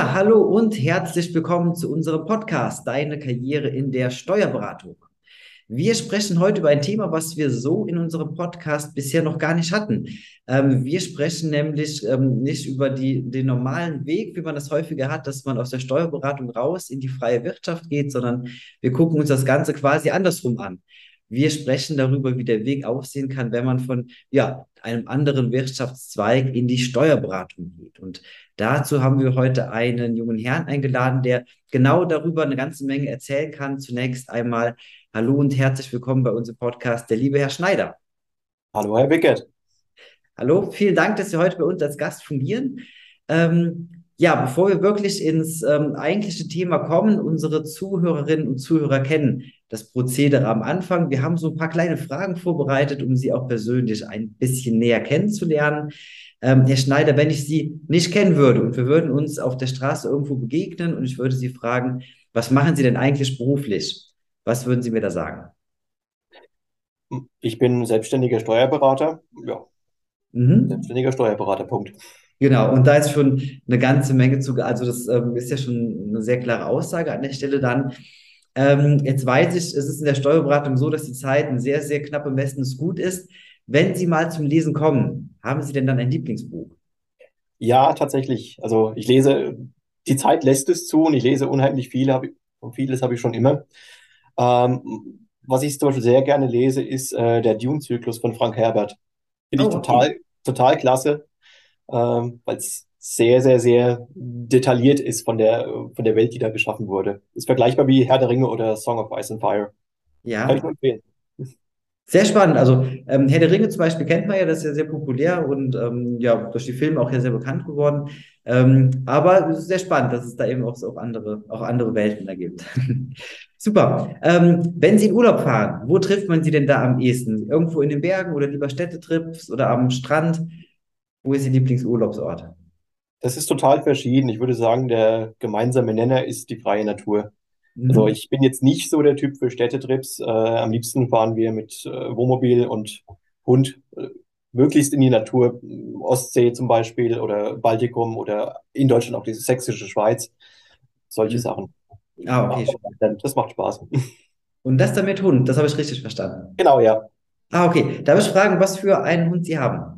Hallo und herzlich willkommen zu unserem Podcast Deine Karriere in der Steuerberatung. Wir sprechen heute über ein Thema, was wir so in unserem Podcast bisher noch gar nicht hatten. Ähm, wir sprechen nämlich ähm, nicht über die, den normalen Weg, wie man das häufiger hat, dass man aus der Steuerberatung raus in die freie Wirtschaft geht, sondern wir gucken uns das Ganze quasi andersrum an. Wir sprechen darüber, wie der Weg aussehen kann, wenn man von ja, einem anderen Wirtschaftszweig in die Steuerberatung geht. Und dazu haben wir heute einen jungen Herrn eingeladen, der genau darüber eine ganze Menge erzählen kann. Zunächst einmal Hallo und herzlich willkommen bei unserem Podcast, der liebe Herr Schneider. Hallo, Herr Wickert. Hallo, vielen Dank, dass Sie heute bei uns als Gast fungieren. Ähm, ja, bevor wir wirklich ins ähm, eigentliche Thema kommen, unsere Zuhörerinnen und Zuhörer kennen das Prozedere am Anfang. Wir haben so ein paar kleine Fragen vorbereitet, um Sie auch persönlich ein bisschen näher kennenzulernen. Ähm, Herr Schneider, wenn ich Sie nicht kennen würde und wir würden uns auf der Straße irgendwo begegnen und ich würde Sie fragen, was machen Sie denn eigentlich beruflich? Was würden Sie mir da sagen? Ich bin selbstständiger Steuerberater. Ja. Mhm. Selbstständiger Steuerberater, Punkt. Genau, und da ist schon eine ganze Menge zu, also das ähm, ist ja schon eine sehr klare Aussage an der Stelle dann. Ähm, jetzt weiß ich, es ist in der Steuerberatung so, dass die Zeit ein sehr, sehr knapp bemessenes Gut ist. Wenn Sie mal zum Lesen kommen, haben Sie denn dann ein Lieblingsbuch? Ja, tatsächlich. Also ich lese, die Zeit lässt es zu und ich lese unheimlich viel, hab, und vieles habe ich schon immer. Ähm, was ich zum Beispiel sehr gerne lese, ist äh, der Dune-Zyklus von Frank Herbert. Finde ich oh, total, okay. total klasse, ähm, weil es sehr, sehr, sehr detailliert ist von der, von der Welt, die da geschaffen wurde. Ist vergleichbar wie Herr der Ringe oder Song of Ice and Fire. Ja. Kann ich empfehlen. Sehr spannend. Also ähm, Herr der Ringe zum Beispiel kennt man ja, das ist ja sehr populär und ähm, ja, durch die Filme auch ja sehr bekannt geworden. Ähm, aber es ist sehr spannend, dass es da eben auch, so auch, andere, auch andere Welten da gibt. Super. Ähm, wenn Sie in Urlaub fahren, wo trifft man Sie denn da am ehesten? Irgendwo in den Bergen oder lieber Städtetrips oder am Strand? Wo ist Ihr Lieblingsurlaubsort? Das ist total verschieden. Ich würde sagen, der gemeinsame Nenner ist die freie Natur. Mhm. Also ich bin jetzt nicht so der Typ für Städtetrips. Äh, am liebsten fahren wir mit äh, Wohnmobil und Hund äh, möglichst in die Natur, Ostsee zum Beispiel oder Baltikum oder in Deutschland auch diese sächsische Schweiz. Solche mhm. Sachen. Ah, okay. Das macht Spaß. Und das dann mit Hund, das habe ich richtig verstanden. Genau, ja. Ah, okay. Darf ich fragen, was für einen Hund Sie haben?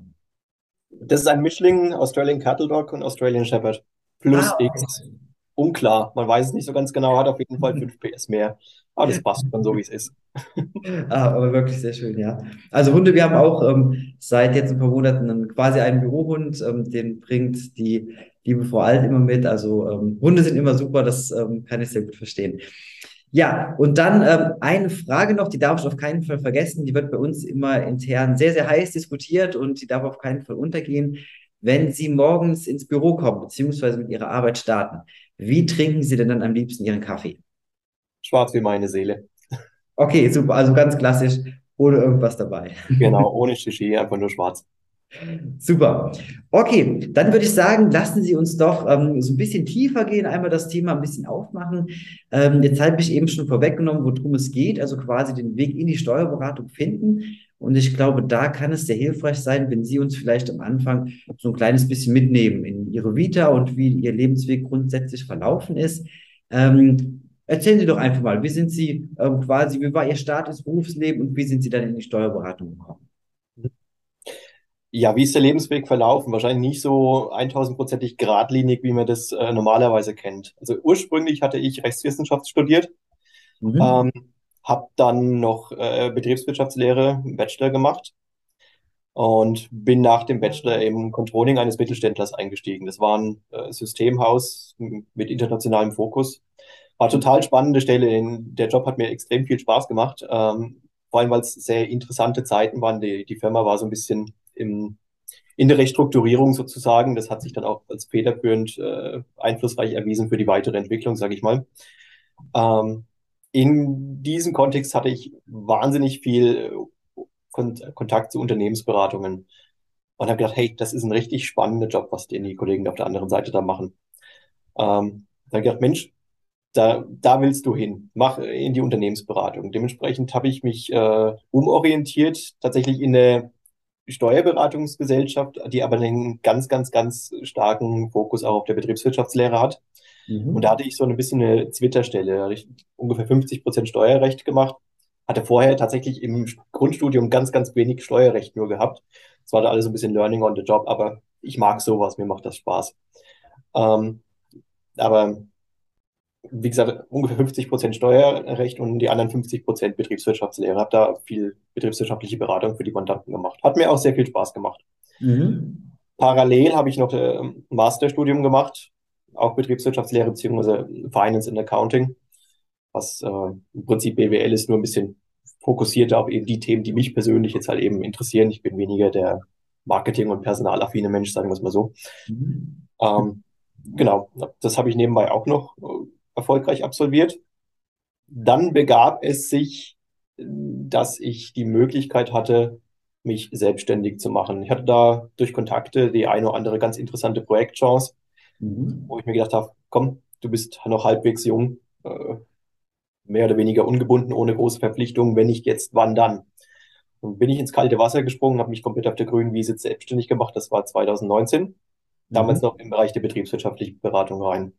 Das ist ein Mischling, Australian Cattle Dog und Australian Shepherd. Plus ah, okay. X unklar. Man weiß es nicht so ganz genau, hat auf jeden Fall 5 PS mehr. Aber das passt dann so, wie es ist. ah, aber wirklich sehr schön, ja. Also Hunde, wir haben auch ähm, seit jetzt ein paar Monaten einen, quasi einen Bürohund, ähm, den bringt die liebe Frau Alt immer mit. Also ähm, Hunde sind immer super, das ähm, kann ich sehr gut verstehen. Ja, und dann ähm, eine Frage noch, die darf ich auf keinen Fall vergessen. Die wird bei uns immer intern sehr, sehr heiß diskutiert und die darf auf keinen Fall untergehen. Wenn Sie morgens ins Büro kommen, beziehungsweise mit Ihrer Arbeit starten, wie trinken Sie denn dann am liebsten Ihren Kaffee? Schwarz wie meine Seele. Okay, super. Also ganz klassisch, ohne irgendwas dabei. Genau, ohne Shishi, einfach nur schwarz. Super. Okay, dann würde ich sagen, lassen Sie uns doch ähm, so ein bisschen tiefer gehen, einmal das Thema ein bisschen aufmachen. Ähm, jetzt habe ich eben schon vorweggenommen, worum es geht, also quasi den Weg in die Steuerberatung finden. Und ich glaube, da kann es sehr hilfreich sein, wenn Sie uns vielleicht am Anfang so ein kleines bisschen mitnehmen in Ihre Vita und wie Ihr Lebensweg grundsätzlich verlaufen ist. Ähm, erzählen Sie doch einfach mal, wie sind Sie ähm, quasi, wie war Ihr Start ins Berufsleben und wie sind Sie dann in die Steuerberatung gekommen? Ja, wie ist der Lebensweg verlaufen? Wahrscheinlich nicht so 1000-prozentig geradlinig, wie man das äh, normalerweise kennt. Also ursprünglich hatte ich Rechtswissenschaft studiert. Mhm. Ähm, habe dann noch äh, Betriebswirtschaftslehre Bachelor gemacht und bin nach dem Bachelor im Controlling eines Mittelständlers eingestiegen. Das war ein äh, Systemhaus mit internationalem Fokus. War total spannende Stelle. Der Job hat mir extrem viel Spaß gemacht, ähm, vor allem weil es sehr interessante Zeiten waren. Die, die Firma war so ein bisschen im, in der Restrukturierung sozusagen. Das hat sich dann auch als federführend äh, einflussreich erwiesen für die weitere Entwicklung, sage ich mal. Ähm, in diesem Kontext hatte ich wahnsinnig viel äh, Kontakt zu Unternehmensberatungen und habe gedacht, hey, das ist ein richtig spannender Job, was die Kollegen auf der anderen Seite da machen. Ähm, dann habe ich gedacht, Mensch, da, da willst du hin, mach in die Unternehmensberatung. Dementsprechend habe ich mich äh, umorientiert, tatsächlich in eine Steuerberatungsgesellschaft, die aber einen ganz, ganz, ganz starken Fokus auch auf der Betriebswirtschaftslehre hat. Mhm. Und da hatte ich so ein bisschen eine Zwitterstelle. Da hatte ich ungefähr 50 Prozent Steuerrecht gemacht. Hatte vorher tatsächlich im Grundstudium ganz, ganz wenig Steuerrecht nur gehabt. Es war da alles ein bisschen Learning on the Job, aber ich mag sowas, mir macht das Spaß. Ähm, aber wie gesagt, ungefähr 50 Prozent Steuerrecht und die anderen 50 Prozent Betriebswirtschaftslehre. Habe da viel betriebswirtschaftliche Beratung für die Mandanten gemacht. Hat mir auch sehr viel Spaß gemacht. Mhm. Parallel habe ich noch ein Masterstudium gemacht, auch Betriebswirtschaftslehre bzw. Finance and Accounting, was äh, im Prinzip BWL ist, nur ein bisschen fokussierter auf eben die Themen, die mich persönlich jetzt halt eben interessieren. Ich bin weniger der Marketing- und personalaffine Mensch, sagen wir es mal so. Mhm. Ähm, genau, das habe ich nebenbei auch noch äh, erfolgreich absolviert. Dann begab es sich, dass ich die Möglichkeit hatte, mich selbstständig zu machen. Ich hatte da durch Kontakte die eine oder andere ganz interessante Projektchance, mhm. wo ich mir gedacht habe, komm, du bist noch halbwegs jung, äh, mehr oder weniger ungebunden, ohne große Verpflichtungen, wenn nicht jetzt, wann dann? Und bin ich ins kalte Wasser gesprungen, habe mich komplett auf der grünen Wiese selbstständig gemacht, das war 2019, damals mhm. noch im Bereich der betriebswirtschaftlichen Beratung rein.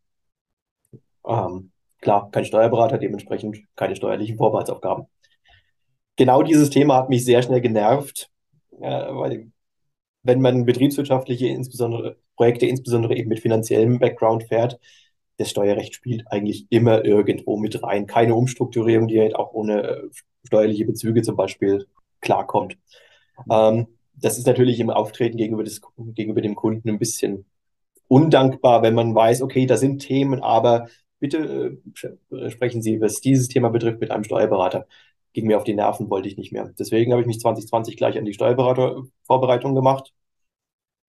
Ähm, klar, kein Steuerberater, dementsprechend keine steuerlichen Vorbehaltsaufgaben. Genau dieses Thema hat mich sehr schnell genervt, äh, weil wenn man betriebswirtschaftliche insbesondere Projekte, insbesondere eben mit finanziellem Background fährt, das Steuerrecht spielt eigentlich immer irgendwo mit rein. Keine Umstrukturierung, die halt auch ohne äh, steuerliche Bezüge zum Beispiel klarkommt. Ähm, das ist natürlich im Auftreten gegenüber, des, gegenüber dem Kunden ein bisschen undankbar, wenn man weiß, okay, da sind Themen, aber bitte äh, sprechen Sie, was dieses Thema betrifft, mit einem Steuerberater. Ging mir auf die Nerven, wollte ich nicht mehr. Deswegen habe ich mich 2020 gleich an die Steuerberatervorbereitung gemacht.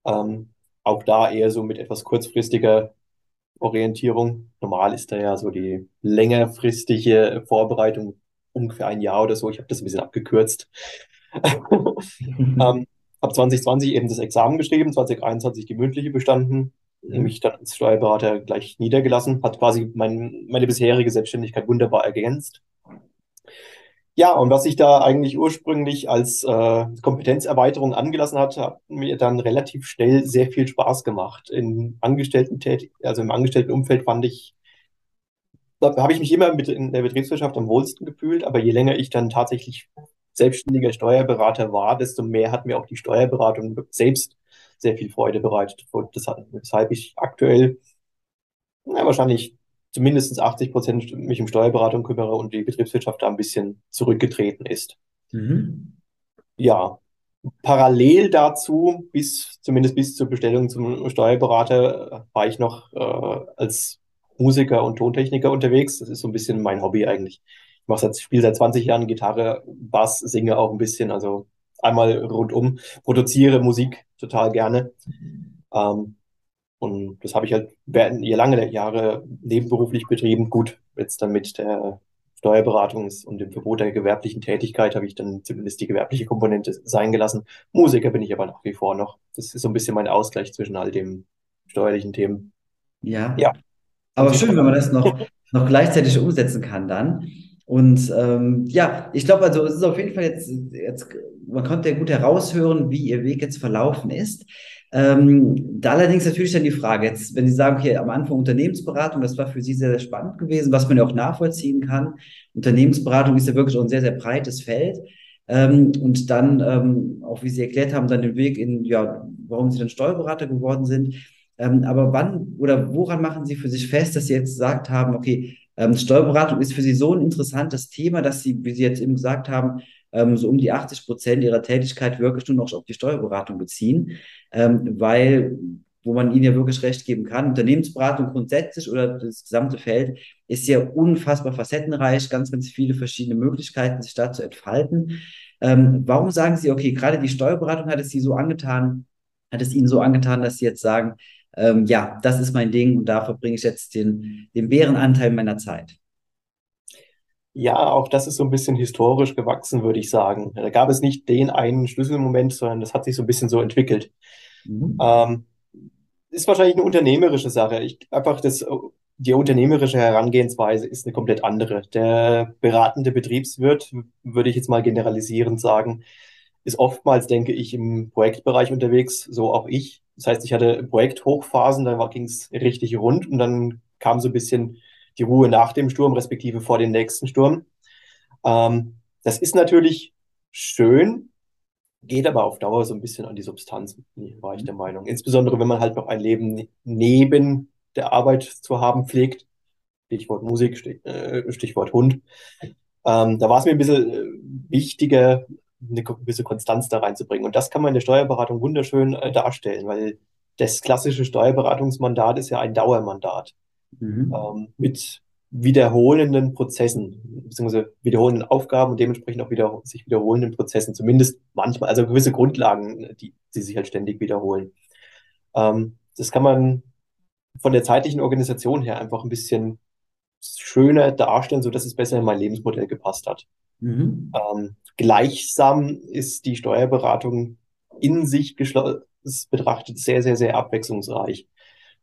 Ähm, auch da eher so mit etwas kurzfristiger Orientierung. Normal ist da ja so die längerfristige Vorbereitung ungefähr ein Jahr oder so. Ich habe das ein bisschen abgekürzt. ähm, habe 2020 eben das Examen geschrieben, 2021 die mündliche bestanden mich dann als Steuerberater gleich niedergelassen, hat quasi mein, meine bisherige Selbstständigkeit wunderbar ergänzt. Ja, und was sich da eigentlich ursprünglich als äh, Kompetenzerweiterung angelassen hat, hat mir dann relativ schnell sehr viel Spaß gemacht. In Angestellten also im Angestelltenumfeld fand ich, habe ich mich immer mit in der Betriebswirtschaft am wohlsten gefühlt, aber je länger ich dann tatsächlich selbstständiger Steuerberater war, desto mehr hat mir auch die Steuerberatung selbst sehr viel Freude bereitet. weshalb ich aktuell na, wahrscheinlich zumindest 80 Prozent mich um Steuerberatung kümmere und die Betriebswirtschaft da ein bisschen zurückgetreten ist. Mhm. Ja, parallel dazu, bis zumindest bis zur Bestellung zum Steuerberater, war ich noch äh, als Musiker und Tontechniker unterwegs. Das ist so ein bisschen mein Hobby eigentlich. Ich mache seit, spiele seit 20 Jahren Gitarre, Bass, singe auch ein bisschen, also einmal rundum, produziere Musik total gerne. Ähm, und das habe ich halt während lange Jahre nebenberuflich betrieben. Gut, jetzt dann mit der Steuerberatung und dem Verbot der gewerblichen Tätigkeit habe ich dann zumindest die gewerbliche Komponente sein gelassen. Musiker bin ich aber nach wie vor noch. Das ist so ein bisschen mein Ausgleich zwischen all den steuerlichen Themen. Ja. Ja. Aber schön, wenn man das noch, noch gleichzeitig umsetzen kann dann. Und ähm, ja, ich glaube, also es ist auf jeden Fall jetzt, jetzt, man konnte ja gut heraushören, wie Ihr Weg jetzt verlaufen ist. Ähm, da allerdings natürlich dann die Frage, jetzt, wenn Sie sagen, okay, am Anfang Unternehmensberatung, das war für Sie sehr, sehr spannend gewesen, was man ja auch nachvollziehen kann. Unternehmensberatung ist ja wirklich auch ein sehr, sehr breites Feld. Ähm, und dann, ähm, auch wie Sie erklärt haben, dann den Weg in, ja, warum Sie dann Steuerberater geworden sind. Ähm, aber wann oder woran machen Sie für sich fest, dass Sie jetzt gesagt haben, okay, ähm, Steuerberatung ist für Sie so ein interessantes Thema, dass Sie, wie Sie jetzt eben gesagt haben, ähm, so um die 80 Prozent Ihrer Tätigkeit wirklich nur noch auf die Steuerberatung beziehen, ähm, weil wo man Ihnen ja wirklich recht geben kann. Unternehmensberatung grundsätzlich oder das gesamte Feld ist ja unfassbar facettenreich, ganz, ganz viele verschiedene Möglichkeiten, sich da zu entfalten. Ähm, warum sagen Sie, okay, gerade die Steuerberatung hat es Sie so angetan, hat es Ihnen so angetan, dass Sie jetzt sagen, ähm, ja, das ist mein Ding und da verbringe ich jetzt den, den Bärenanteil meiner Zeit. Ja, auch das ist so ein bisschen historisch gewachsen, würde ich sagen. Da gab es nicht den einen Schlüsselmoment, sondern das hat sich so ein bisschen so entwickelt. Mhm. Ähm, ist wahrscheinlich eine unternehmerische Sache. Ich, einfach das, die unternehmerische Herangehensweise ist eine komplett andere. Der beratende Betriebswirt, würde ich jetzt mal generalisierend sagen, ist oftmals, denke ich, im Projektbereich unterwegs, so auch ich. Das heißt, ich hatte Projekthochphasen, da ging es richtig rund und dann kam so ein bisschen die Ruhe nach dem Sturm, respektive vor dem nächsten Sturm. Ähm, das ist natürlich schön, geht aber auf Dauer so ein bisschen an die Substanz, war ich der Meinung. Insbesondere, wenn man halt noch ein Leben neben der Arbeit zu haben pflegt. Stichwort Musik, äh, Stichwort Hund. Ähm, da war es mir ein bisschen äh, wichtiger, eine gewisse Konstanz da reinzubringen. Und das kann man in der Steuerberatung wunderschön äh, darstellen, weil das klassische Steuerberatungsmandat ist ja ein Dauermandat mhm. ähm, mit wiederholenden Prozessen, beziehungsweise wiederholenden Aufgaben und dementsprechend auch wieder, sich wiederholenden Prozessen, zumindest manchmal, also gewisse Grundlagen, die, die sich halt ständig wiederholen. Ähm, das kann man von der zeitlichen Organisation her einfach ein bisschen schöner darstellen, so dass es besser in mein Lebensmodell gepasst hat. Mhm. Ähm, gleichsam ist die Steuerberatung in sich betrachtet sehr, sehr, sehr abwechslungsreich.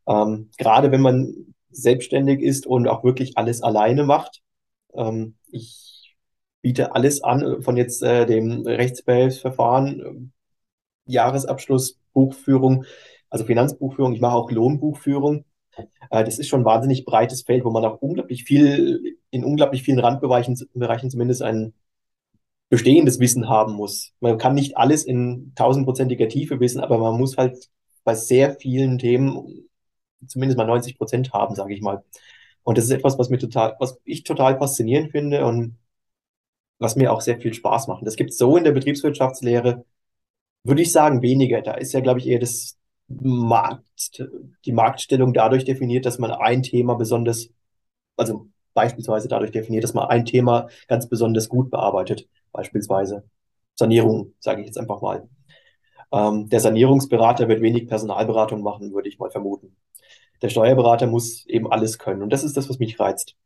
Ähm, gerade wenn man selbstständig ist und auch wirklich alles alleine macht. Ähm, ich biete alles an, von jetzt äh, dem Rechtsbehelfsverfahren, äh, Jahresabschluss, Buchführung, also Finanzbuchführung. Ich mache auch Lohnbuchführung. Äh, das ist schon ein wahnsinnig breites Feld, wo man auch unglaublich viel, in unglaublich vielen Randbereichen Bereichen zumindest ein bestehendes Wissen haben muss. Man kann nicht alles in tausendprozentiger Tiefe wissen, aber man muss halt bei sehr vielen Themen zumindest mal 90 Prozent haben, sage ich mal. Und das ist etwas, was mir total, was ich total faszinierend finde und was mir auch sehr viel Spaß macht. Das gibt es so in der Betriebswirtschaftslehre, würde ich sagen, weniger. Da ist ja, glaube ich, eher das Markt, die Marktstellung dadurch definiert, dass man ein Thema besonders, also beispielsweise dadurch definiert, dass man ein Thema ganz besonders gut bearbeitet. Beispielsweise Sanierung, sage ich jetzt einfach mal. Ähm, der Sanierungsberater wird wenig Personalberatung machen, würde ich mal vermuten der Steuerberater muss eben alles können. Und das ist das, was mich reizt.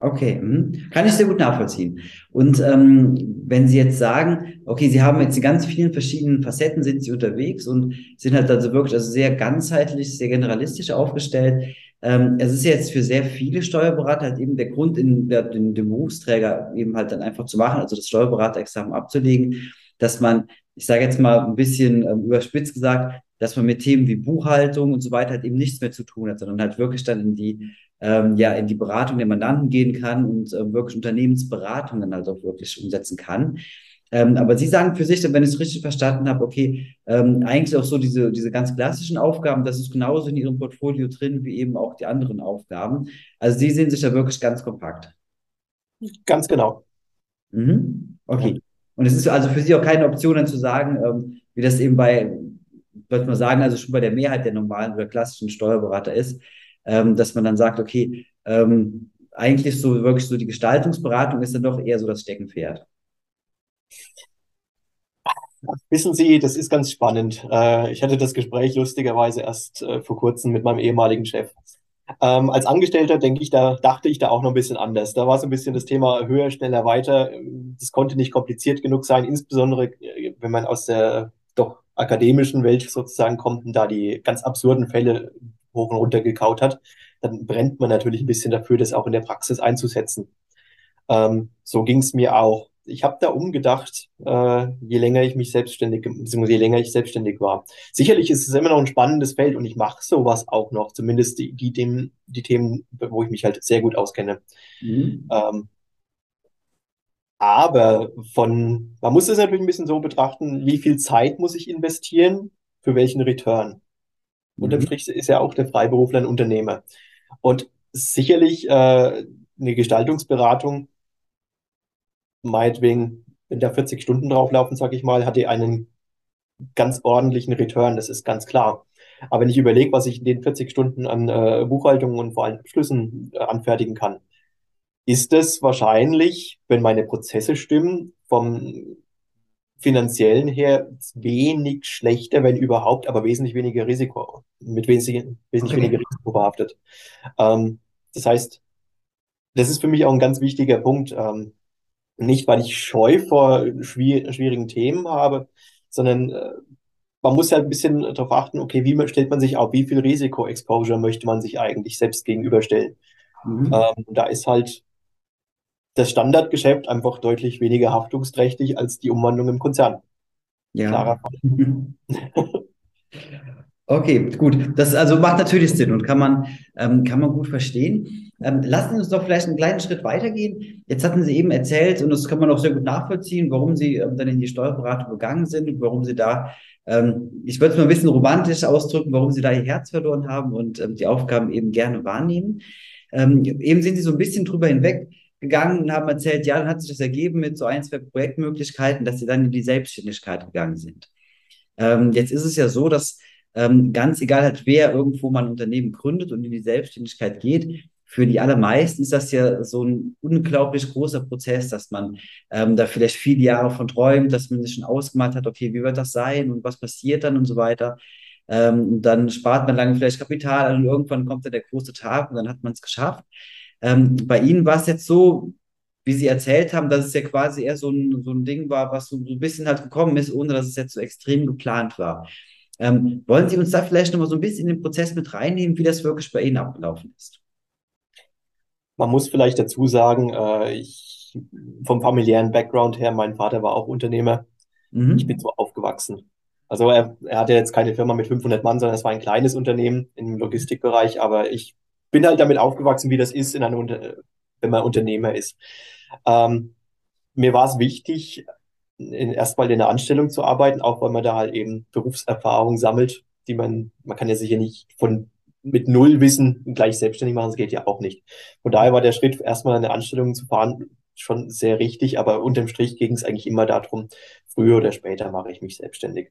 Okay, mhm. kann ich sehr gut nachvollziehen. Und ähm, wenn Sie jetzt sagen, okay, Sie haben jetzt in ganz vielen verschiedenen Facetten sind Sie unterwegs und sind halt also wirklich also sehr ganzheitlich, sehr generalistisch aufgestellt. Ähm, es ist jetzt für sehr viele Steuerberater halt eben der Grund, in, der, den, den Berufsträger eben halt dann einfach zu machen, also das Steuerberaterexamen abzulegen, dass man, ich sage jetzt mal ein bisschen ähm, überspitzt gesagt, dass man mit Themen wie Buchhaltung und so weiter halt eben nichts mehr zu tun hat, sondern halt wirklich dann in die, ähm, ja, in die Beratung der Mandanten gehen kann und äh, wirklich Unternehmensberatung dann halt auch wirklich umsetzen kann. Ähm, aber Sie sagen für sich, wenn ich es richtig verstanden habe, okay, ähm, eigentlich auch so diese, diese ganz klassischen Aufgaben, das ist genauso in Ihrem Portfolio drin wie eben auch die anderen Aufgaben. Also Sie sehen sich da wirklich ganz kompakt. Ganz genau. Mhm. Okay. Und es ist also für Sie auch keine Option, dann zu sagen, ähm, wie das eben bei würde man sagen, also schon bei der Mehrheit der normalen oder klassischen Steuerberater ist, ähm, dass man dann sagt, okay, ähm, eigentlich so wirklich so die Gestaltungsberatung ist dann doch eher so das Steckenpferd. Wissen Sie, das ist ganz spannend. Äh, ich hatte das Gespräch lustigerweise erst äh, vor kurzem mit meinem ehemaligen Chef. Ähm, als Angestellter denke ich, da dachte ich da auch noch ein bisschen anders. Da war so ein bisschen das Thema höher, schneller, weiter. Das konnte nicht kompliziert genug sein, insbesondere äh, wenn man aus der doch akademischen Welt sozusagen kommt und da die ganz absurden Fälle hoch und runter gekaut hat, dann brennt man natürlich ein bisschen dafür, das auch in der Praxis einzusetzen. Ähm, so ging es mir auch. Ich habe da umgedacht, äh, je länger ich mich selbstständig, beziehungsweise je länger ich selbstständig war. Sicherlich ist es immer noch ein spannendes Feld und ich mache sowas auch noch, zumindest die, die, dem, die Themen, wo ich mich halt sehr gut auskenne. Mhm. Ähm, aber von, man muss es natürlich ein bisschen so betrachten, wie viel Zeit muss ich investieren, für welchen Return. Mhm. Unterm Strich ist ja auch der Freiberufler ein Unternehmer. Und sicherlich äh, eine Gestaltungsberatung, meinetwegen, wenn da 40 Stunden drauflaufen, sage ich mal, hat die einen ganz ordentlichen Return, das ist ganz klar. Aber wenn ich überlege, was ich in den 40 Stunden an äh, Buchhaltung und vor allem Abschlüssen äh, anfertigen kann, ist es wahrscheinlich, wenn meine Prozesse stimmen, vom finanziellen her wenig schlechter, wenn überhaupt, aber wesentlich weniger Risiko, mit wesentlich, wesentlich okay. weniger Risiko behaftet. Ähm, das heißt, das ist für mich auch ein ganz wichtiger Punkt. Ähm, nicht, weil ich Scheu vor schwier schwierigen Themen habe, sondern äh, man muss halt ein bisschen darauf achten, okay, wie stellt man sich auf, wie viel Risiko-Exposure möchte man sich eigentlich selbst gegenüberstellen. Mhm. Ähm, da ist halt das Standardgeschäft einfach deutlich weniger haftungsträchtig als die Umwandlung im Konzern. Ja. Klarer Fall. Okay, gut. Das also macht natürlich Sinn und kann man, ähm, kann man gut verstehen. Ähm, lassen Sie uns doch vielleicht einen kleinen Schritt weitergehen. Jetzt hatten Sie eben erzählt, und das kann man auch sehr gut nachvollziehen, warum Sie ähm, dann in die Steuerberatung gegangen sind und warum Sie da, ähm, ich würde es mal ein bisschen romantisch ausdrücken, warum Sie da Ihr Herz verloren haben und ähm, die Aufgaben eben gerne wahrnehmen. Ähm, eben sind Sie so ein bisschen drüber hinweg gegangen und haben erzählt, ja, dann hat sich das ergeben mit so ein, zwei Projektmöglichkeiten, dass Sie dann in die Selbstständigkeit gegangen sind. jetzt ist es ja so, dass ähm, ganz egal halt, wer irgendwo mal ein Unternehmen gründet und in die Selbstständigkeit geht, für die allermeisten ist das ja so ein unglaublich großer Prozess, dass man ähm, da vielleicht viele Jahre von träumt, dass man sich schon ausgemalt hat, okay, wie wird das sein und was passiert dann und so weiter. Ähm, dann spart man lange vielleicht Kapital an und irgendwann kommt dann der große Tag und dann hat man es geschafft. Ähm, bei Ihnen war es jetzt so, wie Sie erzählt haben, dass es ja quasi eher so ein, so ein Ding war, was so, so ein bisschen halt gekommen ist, ohne dass es jetzt so extrem geplant war. Ähm, wollen Sie uns da vielleicht nochmal so ein bisschen in den Prozess mit reinnehmen, wie das wirklich bei Ihnen abgelaufen ist? Man muss vielleicht dazu sagen, äh, ich vom familiären Background her, mein Vater war auch Unternehmer. Mhm. Ich bin so aufgewachsen. Also er, er hatte jetzt keine Firma mit 500 Mann, sondern es war ein kleines Unternehmen im Logistikbereich. Aber ich bin halt damit aufgewachsen, wie das ist, in einem, wenn man Unternehmer ist. Ähm, mir war es wichtig, in, erstmal in der Anstellung zu arbeiten, auch weil man da halt eben Berufserfahrung sammelt, die man, man kann ja sicher nicht von mit null Wissen gleich selbstständig machen, das geht ja auch nicht. Von daher war der Schritt, erstmal eine Anstellung zu fahren, schon sehr richtig, aber unterm Strich ging es eigentlich immer darum, früher oder später mache ich mich selbstständig.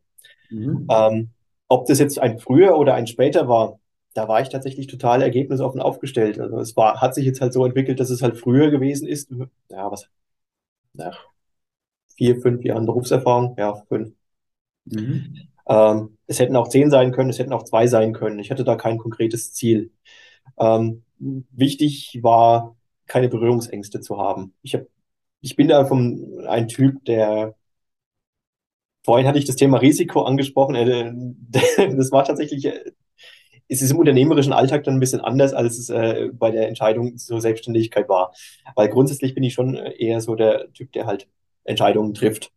Mhm. Ähm, ob das jetzt ein früher oder ein später war, da war ich tatsächlich total ergebnisoffen aufgestellt. Also es war, hat sich jetzt halt so entwickelt, dass es halt früher gewesen ist. Ja, was? Ja, vier, fünf Jahren Berufserfahrung, ja, fünf. Mhm. Ähm, es hätten auch zehn sein können, es hätten auch zwei sein können. Ich hatte da kein konkretes Ziel. Ähm, wichtig war, keine Berührungsängste zu haben. Ich, hab, ich bin da vom, ein Typ, der Vorhin hatte ich das Thema Risiko angesprochen. Äh, das war tatsächlich, äh, es ist im unternehmerischen Alltag dann ein bisschen anders, als es äh, bei der Entscheidung zur Selbstständigkeit war. Weil grundsätzlich bin ich schon eher so der Typ, der halt Entscheidungen trifft.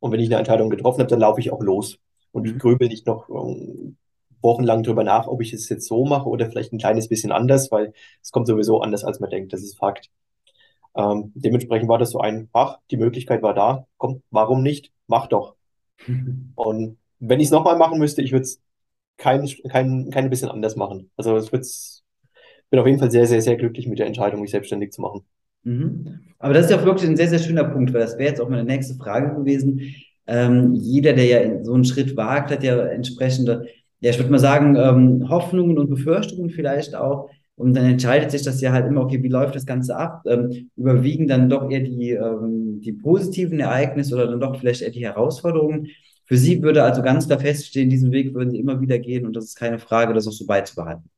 Und wenn ich eine Entscheidung getroffen habe, dann laufe ich auch los und mhm. grübel nicht noch ähm, wochenlang drüber nach, ob ich es jetzt so mache oder vielleicht ein kleines bisschen anders, weil es kommt sowieso anders, als man denkt. Das ist Fakt. Ähm, dementsprechend war das so ein Fach. Die Möglichkeit war da. Komm, warum nicht? Mach doch. Mhm. Und wenn ich es nochmal machen müsste, ich würde es kein, kein, kein bisschen anders machen. Also es wird's, bin auf jeden Fall sehr, sehr, sehr glücklich mit der Entscheidung, mich selbstständig zu machen. Mhm. Aber das ist ja wirklich ein sehr, sehr schöner Punkt, weil das wäre jetzt auch meine nächste Frage gewesen. Ähm, jeder, der ja so einen Schritt wagt, hat ja entsprechende, ja, ich würde mal sagen, ähm, Hoffnungen und Befürchtungen vielleicht auch. Und dann entscheidet sich das ja halt immer, okay, wie läuft das Ganze ab? Ähm, überwiegen dann doch eher die, ähm, die positiven Ereignisse oder dann doch vielleicht eher die Herausforderungen. Für Sie würde also ganz klar feststehen, diesen Weg würden Sie immer wieder gehen und das ist keine Frage, das auch so beizubehalten.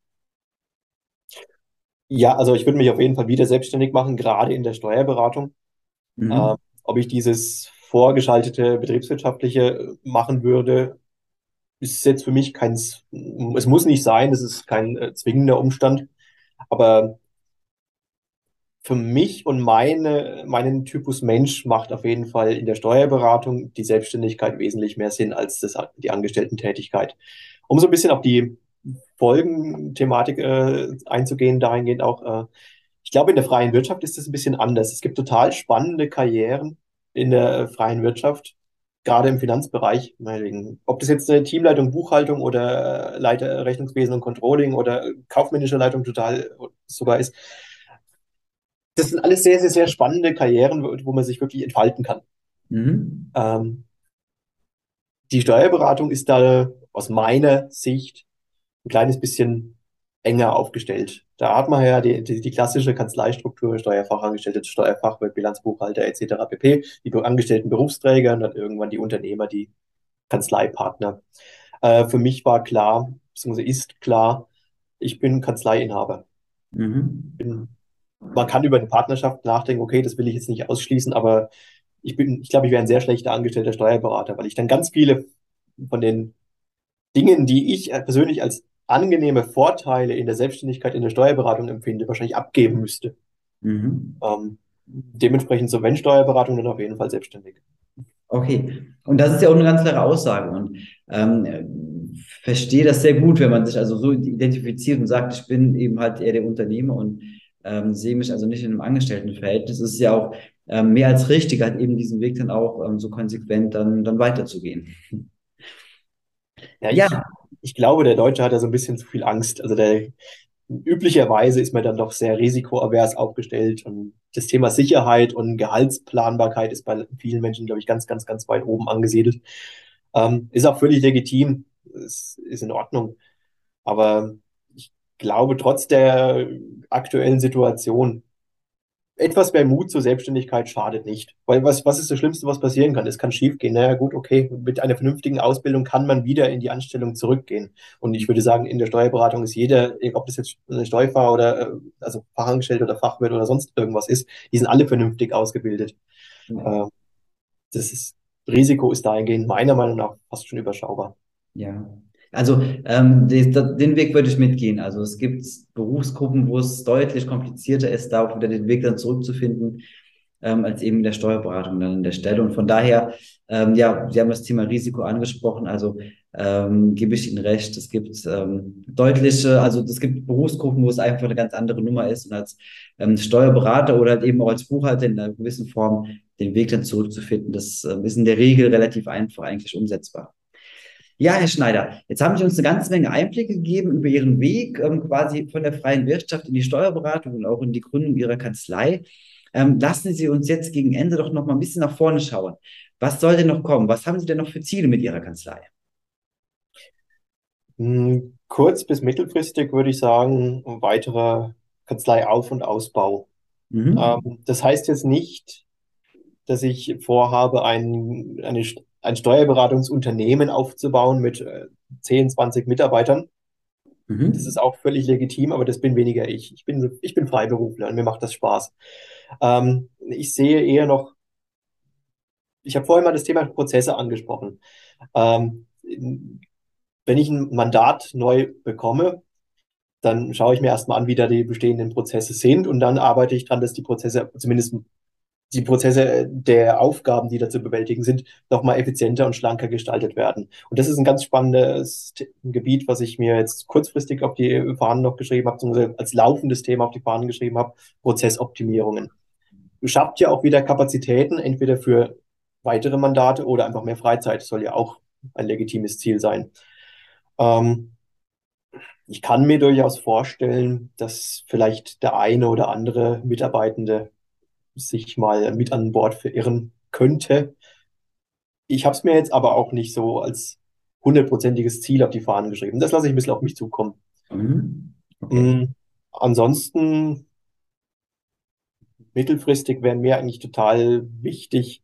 Ja, also ich würde mich auf jeden Fall wieder selbstständig machen, gerade in der Steuerberatung. Mhm. Äh, ob ich dieses vorgeschaltete betriebswirtschaftliche machen würde, ist jetzt für mich kein, es muss nicht sein, es ist kein äh, zwingender Umstand, aber für mich und meine, meinen Typus Mensch macht auf jeden Fall in der Steuerberatung die Selbstständigkeit wesentlich mehr Sinn als das, die Angestellten-Tätigkeit. Um so ein bisschen auf die Folgenthematik äh, einzugehen, dahingehend auch, äh, ich glaube, in der freien Wirtschaft ist das ein bisschen anders. Es gibt total spannende Karrieren in der freien Wirtschaft, gerade im Finanzbereich. Ob das jetzt eine Teamleitung, Buchhaltung oder Leiter Rechnungswesen und Controlling oder kaufmännische Leitung total sogar ist. Das sind alles sehr, sehr, sehr spannende Karrieren, wo man sich wirklich entfalten kann. Mhm. Ähm, die Steuerberatung ist da aus meiner Sicht ein kleines bisschen enger aufgestellt. Da hat man ja die, die, die klassische Kanzleistruktur, Steuerfachangestellte, Steuerfachwirt, Bilanzbuchhalter etc. pp. Die angestellten Berufsträger und dann irgendwann die Unternehmer, die Kanzleipartner. Äh, für mich war klar, beziehungsweise ist klar, ich bin Kanzleiinhaber. Mhm. Bin, man kann über eine Partnerschaft nachdenken, okay, das will ich jetzt nicht ausschließen, aber ich bin, ich glaube, ich wäre ein sehr schlechter angestellter Steuerberater, weil ich dann ganz viele von den Dingen, die ich persönlich als angenehme Vorteile in der Selbstständigkeit, in der Steuerberatung empfinde, wahrscheinlich abgeben müsste. Mhm. Ähm, dementsprechend so, wenn Steuerberatung, dann auf jeden Fall selbstständig. Okay, und das ist ja auch eine ganz klare Aussage und ähm, verstehe das sehr gut, wenn man sich also so identifiziert und sagt, ich bin eben halt eher der Unternehmer und ähm, sehe mich also nicht in einem Angestelltenverhältnis. Es ist ja auch ähm, mehr als richtig, halt eben diesen Weg dann auch ähm, so konsequent dann, dann weiterzugehen. Ja, ja. Ich glaube, der Deutsche hat ja so ein bisschen zu viel Angst. Also der, üblicherweise ist man dann doch sehr risikoavers aufgestellt und das Thema Sicherheit und Gehaltsplanbarkeit ist bei vielen Menschen, glaube ich, ganz, ganz, ganz weit oben angesiedelt. Ähm, ist auch völlig legitim, ist, ist in Ordnung. Aber ich glaube, trotz der aktuellen Situation etwas mehr Mut zur Selbstständigkeit schadet nicht. Weil was, was ist das Schlimmste, was passieren kann? Es kann schiefgehen. Naja, gut, okay, mit einer vernünftigen Ausbildung kann man wieder in die Anstellung zurückgehen. Und ich würde sagen, in der Steuerberatung ist jeder, ob das jetzt ein Steuerfahrer oder äh, also Fachangestellter oder Fachwirt oder sonst irgendwas ist, die sind alle vernünftig ausgebildet. Ja. Ähm, das ist, Risiko ist dahingehend meiner Meinung nach fast schon überschaubar. Ja, also ähm, den Weg würde ich mitgehen. Also es gibt Berufsgruppen, wo es deutlich komplizierter ist, da auch wieder den Weg dann zurückzufinden, ähm, als eben in der Steuerberatung dann an der Stelle. Und von daher, ähm, ja, Sie haben das Thema Risiko angesprochen. Also ähm, gebe ich Ihnen recht. Es gibt ähm, deutliche, also es gibt Berufsgruppen, wo es einfach eine ganz andere Nummer ist. Und als ähm, Steuerberater oder halt eben auch als Buchhalter in einer gewissen Form den Weg dann zurückzufinden, das ähm, ist in der Regel relativ einfach eigentlich umsetzbar. Ja, Herr Schneider, jetzt haben Sie uns eine ganze Menge Einblicke gegeben über Ihren Weg ähm, quasi von der freien Wirtschaft in die Steuerberatung und auch in die Gründung Ihrer Kanzlei. Ähm, lassen Sie uns jetzt gegen Ende doch noch mal ein bisschen nach vorne schauen. Was soll denn noch kommen? Was haben Sie denn noch für Ziele mit Ihrer Kanzlei? Hm, kurz bis mittelfristig würde ich sagen, weiterer Kanzleiauf- und Ausbau. Mhm. Ähm, das heißt jetzt nicht, dass ich vorhabe, ein, eine ein Steuerberatungsunternehmen aufzubauen mit äh, 10, 20 Mitarbeitern. Mhm. Das ist auch völlig legitim, aber das bin weniger ich. Ich bin, ich bin Freiberufler und mir macht das Spaß. Ähm, ich sehe eher noch, ich habe vorhin mal das Thema Prozesse angesprochen. Ähm, wenn ich ein Mandat neu bekomme, dann schaue ich mir erstmal an, wie da die bestehenden Prozesse sind und dann arbeite ich dran, dass die Prozesse zumindest die Prozesse der Aufgaben, die da zu bewältigen sind, nochmal effizienter und schlanker gestaltet werden. Und das ist ein ganz spannendes Gebiet, was ich mir jetzt kurzfristig auf die Fahnen noch geschrieben habe, beziehungsweise als laufendes Thema auf die Fahnen geschrieben habe, Prozessoptimierungen. Du schaffst ja auch wieder Kapazitäten, entweder für weitere Mandate oder einfach mehr Freizeit. Das soll ja auch ein legitimes Ziel sein. Ähm, ich kann mir durchaus vorstellen, dass vielleicht der eine oder andere Mitarbeitende sich mal mit an Bord verirren könnte. Ich habe es mir jetzt aber auch nicht so als hundertprozentiges Ziel auf die Fahnen geschrieben. Das lasse ich ein bisschen auf mich zukommen. Mhm. Okay. Mhm. Ansonsten mittelfristig wäre mir eigentlich total wichtig,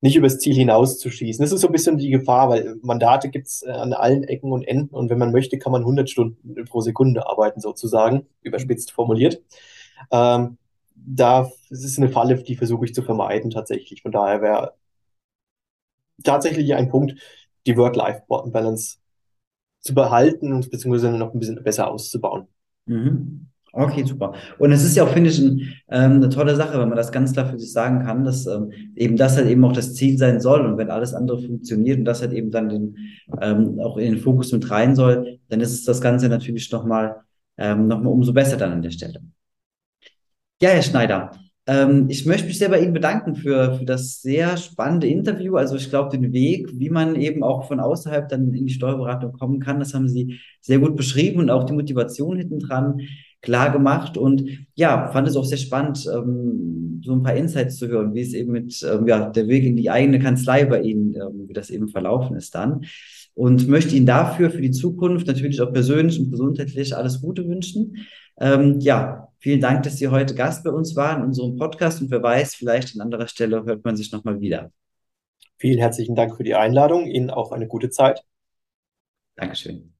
nicht übers Ziel hinauszuschießen. Das ist so ein bisschen die Gefahr, weil Mandate gibt es äh, an allen Ecken und Enden und wenn man möchte, kann man 100 Stunden pro Sekunde arbeiten, sozusagen, überspitzt formuliert. Ähm, da es ist eine Falle, die versuche ich zu vermeiden tatsächlich. Von daher wäre tatsächlich ein Punkt, die Work-Life-Balance zu behalten und beziehungsweise noch ein bisschen besser auszubauen. Mhm. Okay, super. Und es ist ja auch, finde ich, ein, ähm, eine tolle Sache, wenn man das ganz klar für sich sagen kann, dass ähm, eben das halt eben auch das Ziel sein soll. Und wenn alles andere funktioniert und das halt eben dann den, ähm, auch in den Fokus mit rein soll, dann ist das Ganze natürlich nochmal ähm, noch umso besser dann an der Stelle. Ja, Herr Schneider, ähm, ich möchte mich sehr bei Ihnen bedanken für, für das sehr spannende Interview. Also ich glaube, den Weg, wie man eben auch von außerhalb dann in die Steuerberatung kommen kann, das haben Sie sehr gut beschrieben und auch die Motivation hinten dran klar gemacht. Und ja, fand es auch sehr spannend, ähm, so ein paar Insights zu hören, wie es eben mit ähm, ja, der Weg in die eigene Kanzlei bei Ihnen, ähm, wie das eben verlaufen ist dann. Und möchte Ihnen dafür für die Zukunft natürlich auch persönlich und gesundheitlich alles Gute wünschen. Ähm, ja, vielen Dank, dass Sie heute Gast bei uns waren in unserem Podcast und wer weiß, vielleicht an anderer Stelle hört man sich nochmal wieder. Vielen herzlichen Dank für die Einladung. Ihnen auch eine gute Zeit. Dankeschön.